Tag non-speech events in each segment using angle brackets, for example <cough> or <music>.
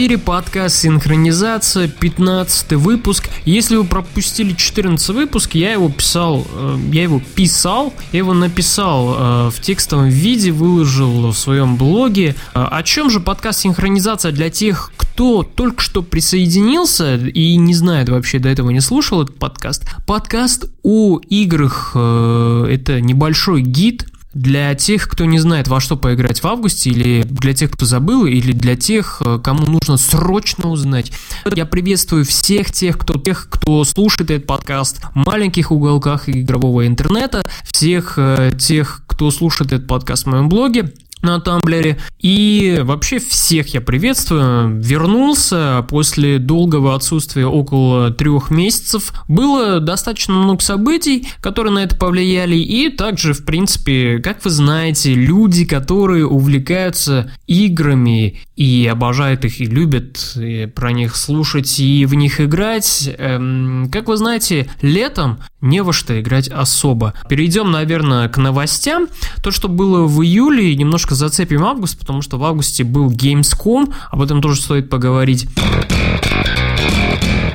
эфире подкаст «Синхронизация», 15 выпуск. Если вы пропустили 14 выпуск, я его писал, э, я его писал, я его написал э, в текстовом виде, выложил в своем блоге. Э, о чем же подкаст «Синхронизация» для тех, кто только что присоединился и не знает вообще, до этого не слушал этот подкаст? Подкаст о играх, это небольшой гид для тех, кто не знает, во что поиграть в августе, или для тех, кто забыл, или для тех, э, кому нужно срочно узнать. Я приветствую всех тех, кто, тех, кто слушает этот подкаст в маленьких уголках игрового интернета, всех э, тех, кто слушает этот подкаст в моем блоге на Тамблере. И вообще всех я приветствую. Вернулся после долгого отсутствия около трех месяцев. Было достаточно много событий, которые на это повлияли. И также, в принципе, как вы знаете, люди, которые увлекаются играми и обожают их и любят и про них слушать и в них играть, эм, как вы знаете, летом не во что играть особо. Перейдем, наверное, к новостям. То, что было в июле, немножко зацепим август, потому что в августе был Gamescom, об этом тоже стоит поговорить.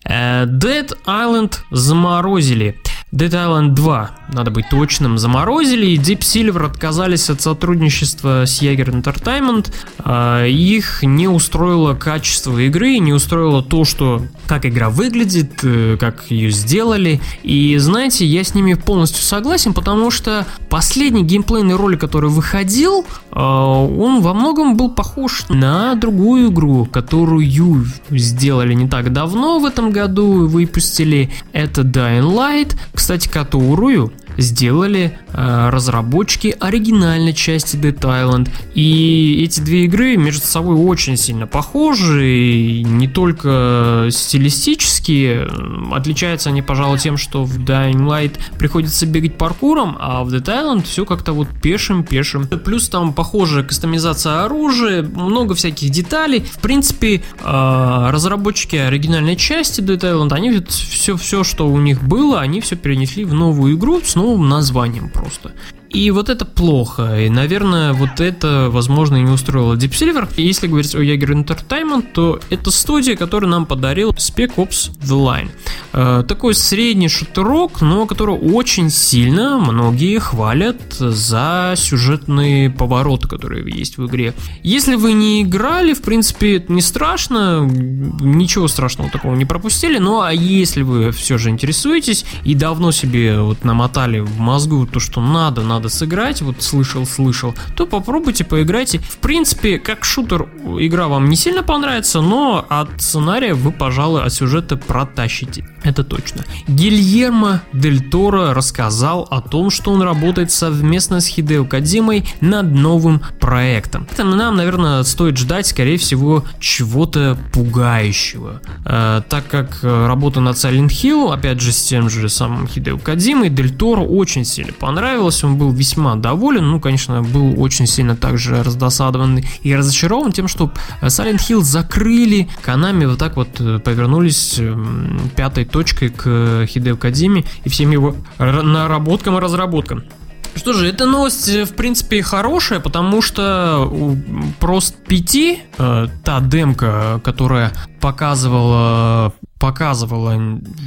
Э, Dead Island заморозили. Dead Island 2, надо быть точным, заморозили, и Deep Silver отказались от сотрудничества с Jaeger Entertainment. А, их не устроило качество игры, не устроило то, что как игра выглядит, э, как ее сделали. И знаете, я с ними полностью согласен, потому что последний геймплейный ролик, который выходил, а, он во многом был похож на другую игру, которую сделали не так давно в этом году, выпустили. Это Dying Light. Кстати, которую сделали э, разработчики оригинальной части Dead Island. И эти две игры между собой очень сильно похожи, и не только стилистически. Отличаются они, пожалуй, тем, что в Dying Light приходится бегать паркуром, а в Dead Island все как-то вот пешим-пешим. Плюс там похожая кастомизация оружия, много всяких деталей. В принципе, э, разработчики оригинальной части Dead Island, они все, все, что у них было, они все перенесли в новую игру с названием просто. И вот это плохо. И, наверное, вот это, возможно, и не устроило Deep Silver. И если говорить о Jaeger Entertainment, то это студия, которая нам подарил Spec Ops The Line. Э, такой средний шутерок, но который очень сильно многие хвалят за сюжетные повороты, которые есть в игре. Если вы не играли, в принципе, это не страшно, ничего страшного такого не пропустили, но а если вы все же интересуетесь и давно себе вот намотали в мозгу то, что надо, надо надо сыграть, вот слышал, слышал, то попробуйте, поиграйте. В принципе, как шутер игра вам не сильно понравится, но от сценария вы, пожалуй, от сюжета протащите. Это точно. Гильермо Дель Торо рассказал о том, что он работает совместно с Хидео Кадзимой над новым проектом. Это нам, наверное, стоит ждать, скорее всего, чего-то пугающего. Э, так как э, работа над Silent Hill, опять же, с тем же самым Хидео Кадзимой, Дель Торо очень сильно понравилось, он был весьма доволен, ну, конечно, был очень сильно также раздосадован и разочарован тем, что Silent Hill закрыли, Канами вот так вот э, повернулись пятой точкой к Хидео Кадзиме и всем его наработкам и разработкам. Что же, эта новость, э, в принципе, хорошая, потому что просто 5, э, та демка, которая показывала показывала,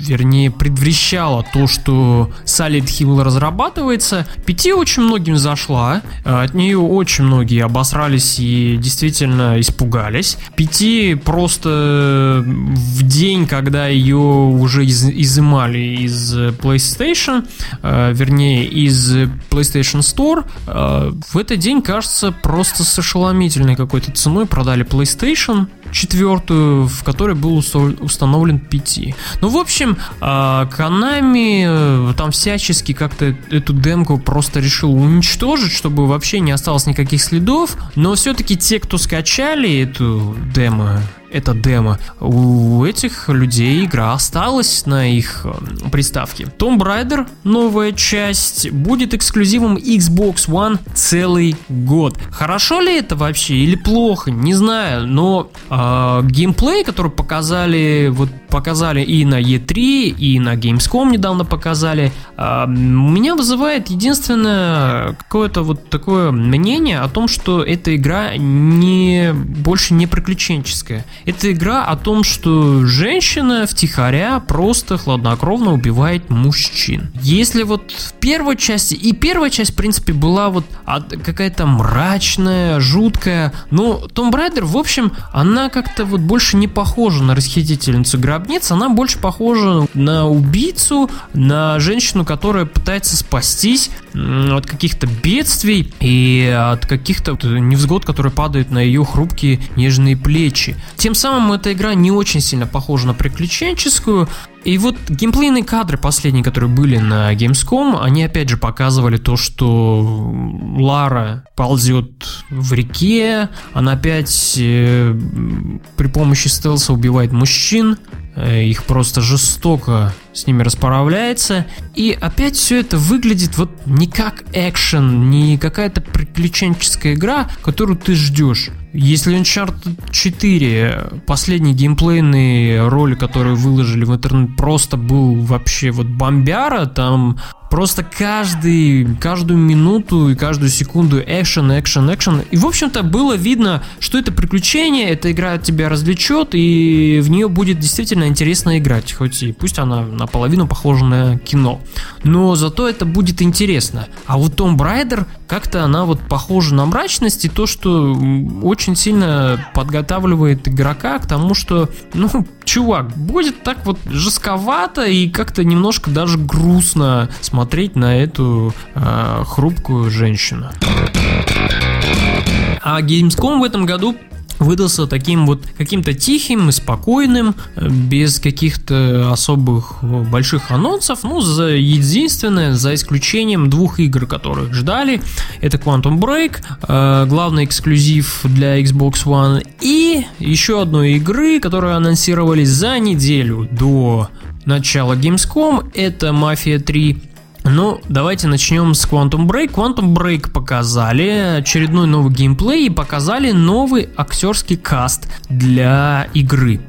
вернее, предвещала то, что Silent Hill разрабатывается. Пяти очень многим зашла, от нее очень многие обосрались и действительно испугались. Пяти просто в день, когда ее уже из, изымали из PlayStation, э, вернее, из PlayStation Store, э, в этот день, кажется, просто с ошеломительной какой-то ценой продали PlayStation четвертую, в которой был установлен PT. Ну, в общем, Канами э, там всячески как-то эту демку просто решил уничтожить, чтобы вообще не осталось никаких следов. Но все-таки те, кто скачали эту демо, это демо. У этих людей игра осталась на их э, приставке. Tomb Raider, новая часть, будет эксклюзивом Xbox One целый год. Хорошо ли это вообще или плохо, не знаю, но э, геймплей, который показали вот показали и на E3, и на Gamescom недавно показали. А, меня вызывает единственное какое-то вот такое мнение о том, что эта игра не больше не приключенческая. Это игра о том, что женщина втихаря просто хладнокровно убивает мужчин. Если вот в первой части, и первая часть, в принципе, была вот какая-то мрачная, жуткая, но Tomb Raider, в общем, она как-то вот больше не похожа на расхитительницу гробниц, она больше похожа на убийцу, на женщину, которая пытается спастись от каких-то бедствий и от каких-то невзгод, которые падают на ее хрупкие нежные плечи. Тем самым эта игра не очень сильно похожа на приключенческую, и вот геймплейные кадры последние, которые были на Gamescom, они опять же показывали то, что Лара ползет в реке, она опять э, при помощи стелса убивает мужчин, их просто жестоко с ними расправляется. И опять все это выглядит вот не как экшен, не какая-то приключенческая игра, которую ты ждешь. Если Uncharted 4, последний геймплейный ролик, который выложили в интернет, просто был вообще вот бомбяра, там Просто каждый, каждую минуту и каждую секунду экшен, экшен, экшен. И, в общем-то, было видно, что это приключение, эта игра тебя развлечет, и в нее будет действительно интересно играть. Хоть и пусть она наполовину похожа на кино. Но зато это будет интересно. А вот Tomb Raider, как-то она вот похожа на мрачность и то, что очень сильно подготавливает игрока к тому, что, ну, чувак, будет так вот жестковато и как-то немножко даже грустно смотреть смотреть на эту э, хрупкую женщину. А Gamescom в этом году выдался таким вот каким-то тихим и спокойным, без каких-то особых больших анонсов, ну, за единственное, за исключением двух игр, которых ждали, это Quantum Break, э, главный эксклюзив для Xbox One, и еще одной игры, которую анонсировали за неделю до начала Gamescom, это Mafia 3 ну, давайте начнем с Quantum Break. Quantum Break показали очередной новый геймплей и показали новый актерский каст для игры.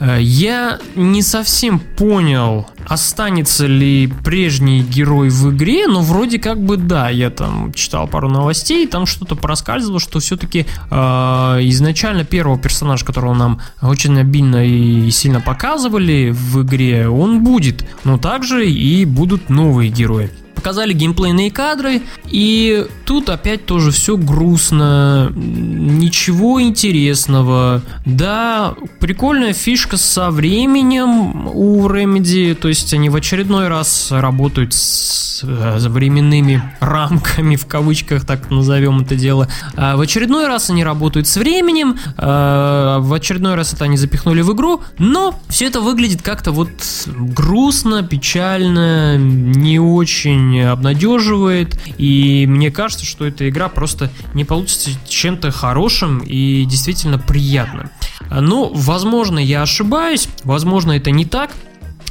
Э, я не совсем понял, останется ли прежний герой в игре, но вроде как бы да, я там читал пару новостей, там что-то проскальзывало, что все-таки э, изначально первого персонажа, которого нам очень обильно и сильно показывали в игре, он будет, но также и будут новые герои показали геймплейные кадры, и тут опять тоже все грустно, ничего интересного. Да, прикольная фишка со временем у Remedy, то есть они в очередной раз работают с временными рамками, в кавычках так назовем это дело. А в очередной раз они работают с временем, а в очередной раз это они запихнули в игру, но все это выглядит как-то вот грустно, печально, не очень обнадеживает, и мне кажется, что эта игра просто не получится чем-то хорошим и действительно приятным. Ну, возможно, я ошибаюсь, возможно, это не так,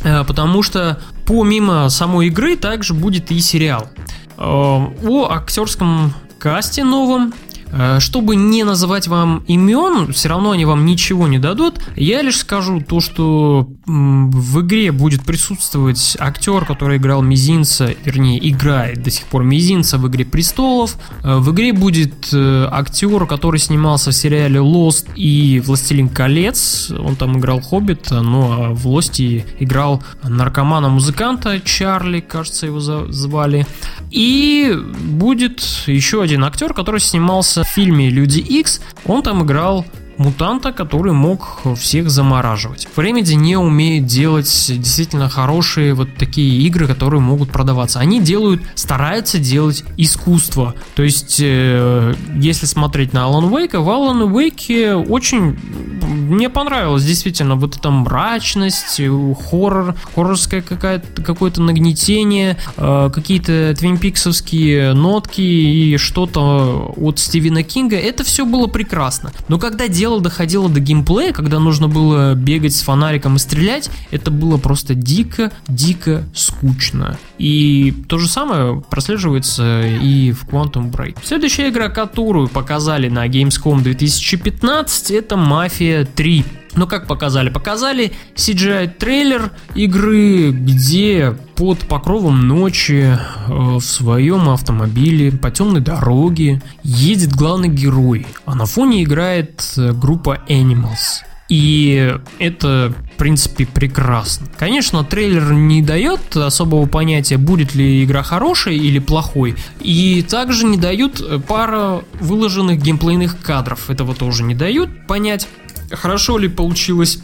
э, потому что помимо самой игры также будет и сериал. Э, о актерском касте новом Э, чтобы не называть вам имен, все равно они вам ничего не дадут. Я лишь скажу то, что в игре будет присутствовать актер, который играл Мизинца, вернее, играет до сих пор Мизинца в игре Престолов. Э, в игре будет э, актер, который снимался в сериале Lost и Властелин колец. Он там играл Хоббита, ну а в Лосте играл наркомана-музыканта Чарли, кажется, его звали. И будет еще один актер, который снимался в фильме «Люди X он там играл мутанта, который мог всех замораживать. Remedy не умеет делать действительно хорошие вот такие игры, которые могут продаваться. Они делают, стараются делать искусство. То есть, э, если смотреть на Alan Wake, в Alan Wake очень мне понравилось действительно вот эта мрачность, хоррор, хоррорское какое-то, нагнетение, э, какие-то твинпиксовские нотки и что-то от Стивена Кинга. Это все было прекрасно. Но когда дело доходило до геймплея, когда нужно было бегать с фонариком и стрелять, это было просто дико-дико скучно. И то же самое прослеживается и в Quantum Break. Следующая игра, которую показали на Gamescom 2015, это Mafia 3. Но как показали? Показали CGI-трейлер игры, где под покровом ночи э, в своем автомобиле по темной дороге едет главный герой, а на фоне играет э, группа Animals. И это, в принципе, прекрасно. Конечно, трейлер не дает особого понятия, будет ли игра хорошей или плохой. И также не дают пара выложенных геймплейных кадров. Этого тоже не дают понять, хорошо ли получилось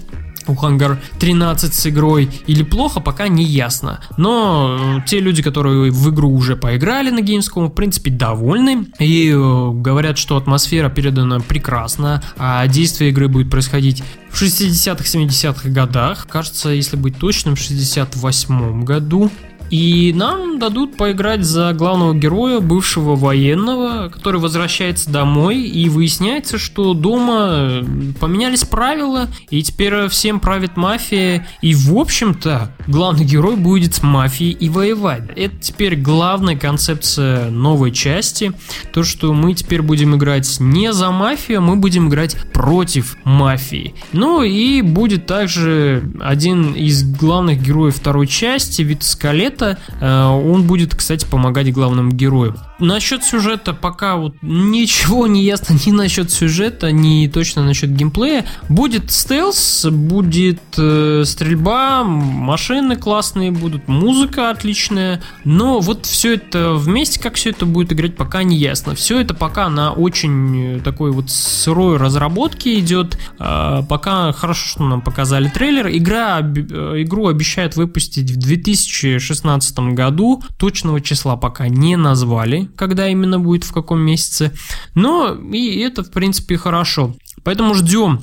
у Hunger 13 с игрой или плохо, пока не ясно. Но э, те люди, которые в игру уже поиграли на Gamescom, в принципе, довольны и э, говорят, что атмосфера передана прекрасно, а действие игры будет происходить в 60-х, 70-х годах. Кажется, если быть точным, в 68-м году. И нам дадут поиграть за главного героя, бывшего военного, который возвращается домой, и выясняется, что дома э, поменялись правила, и теперь всем правит мафия, и в общем-то главный герой будет с мафией и воевать. Это теперь главная концепция новой части, то, что мы теперь будем играть не за мафию, а мы будем играть против мафии. Ну и будет также один из главных героев второй части, Вит Скалет, сюжета. Э, он будет, кстати, помогать главному герою. Насчет сюжета пока вот ничего не ясно ни насчет сюжета, ни точно насчет геймплея. Будет стелс, будет э, стрельба, машины классные будут, музыка отличная. Но вот все это вместе, как все это будет играть, пока не ясно. Все это пока на очень э, такой вот сырой разработке идет. Э, пока хорошо, что нам показали трейлер. Игра, э, игру обещают выпустить в 2016 году. Точного числа пока не назвали когда именно будет, в каком месяце. Но и это, в принципе, хорошо. Поэтому ждем.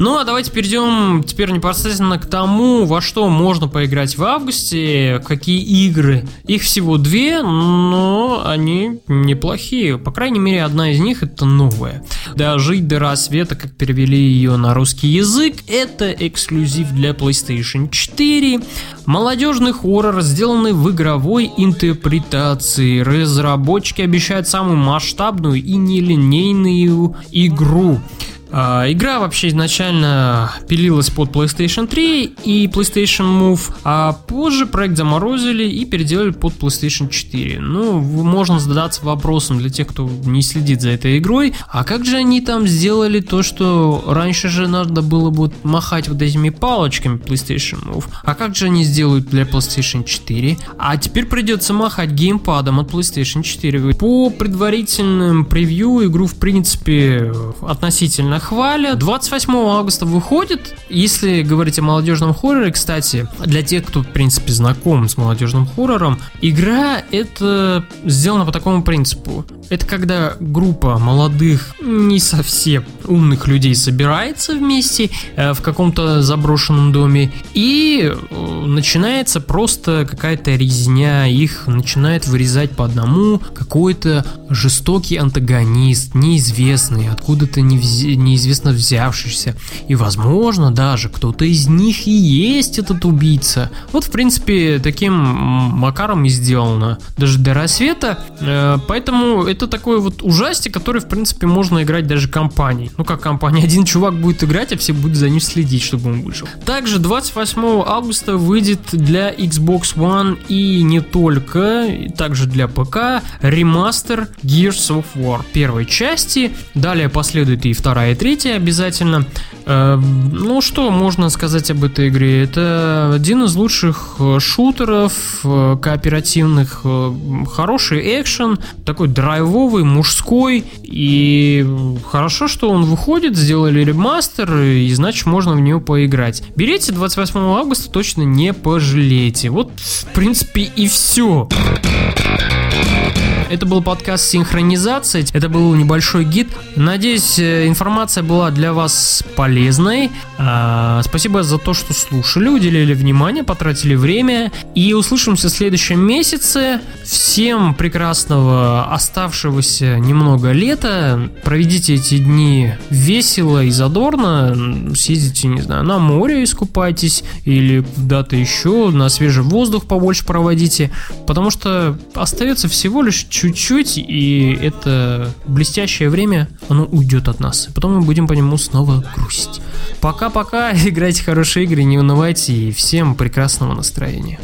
Ну а давайте перейдем теперь непосредственно к тому, во что можно поиграть в августе, какие игры. Их всего две, но они неплохие. По крайней мере, одна из них это новая. Дожить до рассвета, как перевели ее на русский язык, это эксклюзив для PlayStation 4. Молодежный хоррор, сделанный в игровой интерпретации. Разработчики обещают самую масштабную и нелинейную игру. А, игра вообще изначально пилилась под PlayStation 3 и PlayStation Move, а позже проект заморозили и переделали под PlayStation 4. Ну, можно задаться вопросом для тех, кто не следит за этой игрой, а как же они там сделали то, что раньше же надо было бы махать вот этими палочками PlayStation Move, а как же они сделают для PlayStation 4? А теперь придется махать геймпадом от PlayStation 4. По предварительным превью игру в принципе относительно хвалят. 28 августа выходит. Если говорить о молодежном хорроре, кстати, для тех, кто, в принципе, знаком с молодежным хоррором, игра это сделана по такому принципу. Это когда группа молодых, не совсем умных людей собирается вместе э, в каком-то заброшенном доме и э, начинается просто какая-то резня, их начинает вырезать по одному какой-то жестокий антагонист, неизвестный, откуда-то неизвестно взявшийся. И возможно даже кто-то из них и есть этот убийца. Вот в принципе таким макаром и сделано. Даже до рассвета. Э, поэтому это такой вот ужастик, который в принципе можно играть даже компанией. Ну как компания, <laughs> один чувак будет играть, а все будут за ним следить, чтобы он вышел. Также 28 августа выйдет для Xbox One и не только, также для ПК ремастер Gears of War первой части. Далее последует и вторая, и третья обязательно. Э, ну что можно сказать об этой игре? Это один из лучших э, шутеров э, кооперативных, хороший экшен, такой драйвовый, мужской. И хорошо, что он выходит, сделали ремастер, и значит можно в него поиграть. Берите 28 августа, точно не пожалеете. Вот, в принципе, и все. Это был подкаст «Синхронизация». Это был небольшой гид. Надеюсь, э, информация была для вас полезной. А, спасибо за то, что слушали, уделили внимание, потратили время. И услышимся в следующем месяце. Всем прекрасного оставшегося немного лета. Проведите эти дни весело и задорно. Съездите, не знаю, на море искупайтесь или куда-то еще, на свежий воздух побольше проводите. Потому что остается всего лишь чуть-чуть, и это блестящее время, оно уйдет от нас. Потом мы будем по нему снова грустить. Пока-пока, <laughs> играйте хорошие игры, не унывайте, и всем прекрасного настроения.